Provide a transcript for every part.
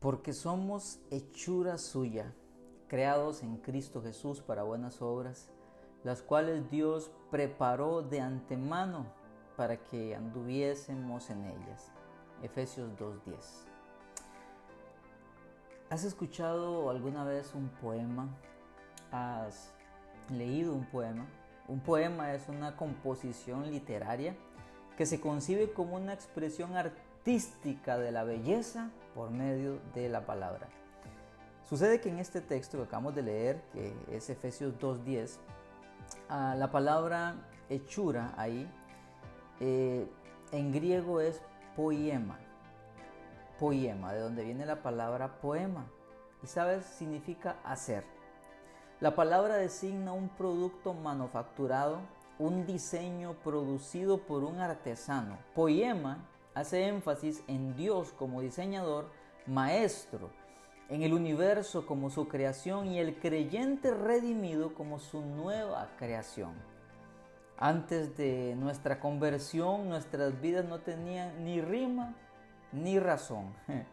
Porque somos hechura suya, creados en Cristo Jesús para buenas obras, las cuales Dios preparó de antemano para que anduviésemos en ellas. Efesios 2.10. ¿Has escuchado alguna vez un poema? ¿Has leído un poema? Un poema es una composición literaria que se concibe como una expresión artística de la belleza por medio de la palabra. Sucede que en este texto que acabamos de leer, que es Efesios 2.10, ah, la palabra hechura ahí eh, en griego es poema. Poema, de donde viene la palabra poema. Y sabes, significa hacer. La palabra designa un producto manufacturado, un diseño producido por un artesano. Poema hace énfasis en Dios como diseñador, maestro, en el universo como su creación y el creyente redimido como su nueva creación. Antes de nuestra conversión, nuestras vidas no tenían ni rima ni razón.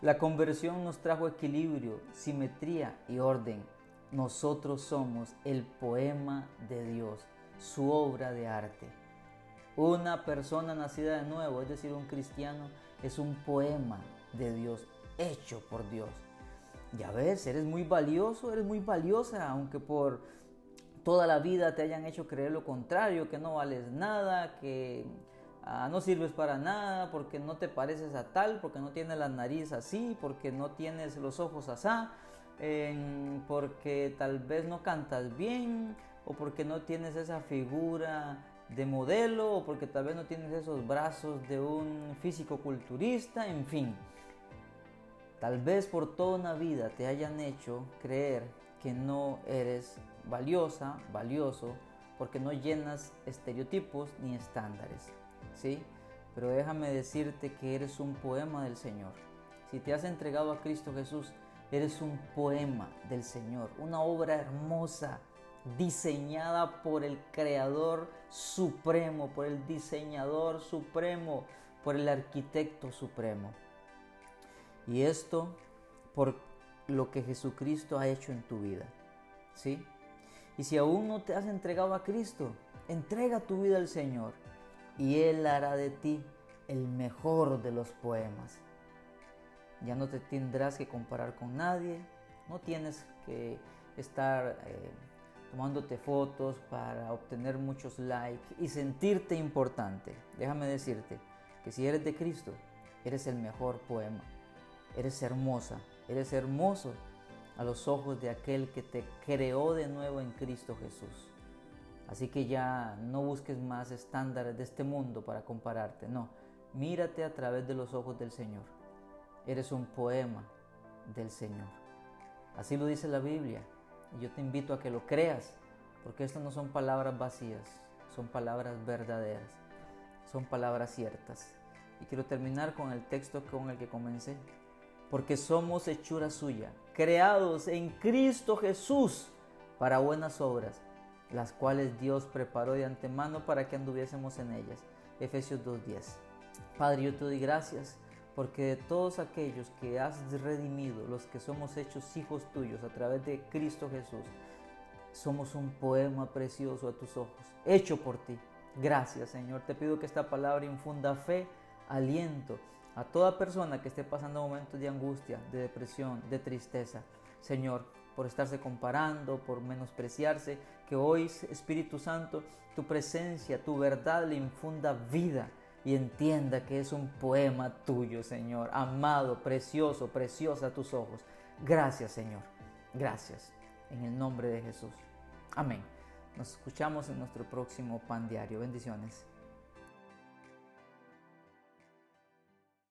La conversión nos trajo equilibrio, simetría y orden. Nosotros somos el poema de Dios, su obra de arte. Una persona nacida de nuevo, es decir, un cristiano, es un poema de Dios, hecho por Dios. Ya ves, eres muy valioso, eres muy valiosa, aunque por toda la vida te hayan hecho creer lo contrario, que no vales nada, que ah, no sirves para nada, porque no te pareces a tal, porque no tienes la nariz así, porque no tienes los ojos así, porque tal vez no cantas bien, o porque no tienes esa figura de modelo, o porque tal vez no tienes esos brazos de un físico culturista, en fin. Tal vez por toda una vida te hayan hecho creer que no eres valiosa, valioso, porque no llenas estereotipos ni estándares. ¿Sí? Pero déjame decirte que eres un poema del Señor. Si te has entregado a Cristo Jesús, eres un poema del Señor, una obra hermosa, diseñada por el Creador Supremo, por el diseñador supremo, por el arquitecto supremo. Y esto por lo que Jesucristo ha hecho en tu vida. ¿Sí? Y si aún no te has entregado a Cristo, entrega tu vida al Señor y Él hará de ti el mejor de los poemas. Ya no te tendrás que comparar con nadie, no tienes que estar eh, tomándote fotos para obtener muchos likes y sentirte importante. Déjame decirte que si eres de Cristo, eres el mejor poema. Eres hermosa, eres hermoso a los ojos de aquel que te creó de nuevo en Cristo Jesús. Así que ya no busques más estándares de este mundo para compararte, no, mírate a través de los ojos del Señor. Eres un poema del Señor. Así lo dice la Biblia y yo te invito a que lo creas, porque estas no son palabras vacías, son palabras verdaderas, son palabras ciertas. Y quiero terminar con el texto con el que comencé porque somos hechura suya, creados en Cristo Jesús para buenas obras, las cuales Dios preparó de antemano para que anduviésemos en ellas. Efesios 2.10. Padre, yo te doy gracias porque de todos aquellos que has redimido, los que somos hechos hijos tuyos a través de Cristo Jesús, somos un poema precioso a tus ojos, hecho por ti. Gracias, Señor. Te pido que esta palabra infunda fe, aliento a toda persona que esté pasando momentos de angustia, de depresión, de tristeza. Señor, por estarse comparando, por menospreciarse, que hoy, Espíritu Santo, tu presencia, tu verdad le infunda vida y entienda que es un poema tuyo, Señor, amado, precioso, preciosa a tus ojos. Gracias, Señor. Gracias. En el nombre de Jesús. Amén. Nos escuchamos en nuestro próximo pan diario. Bendiciones.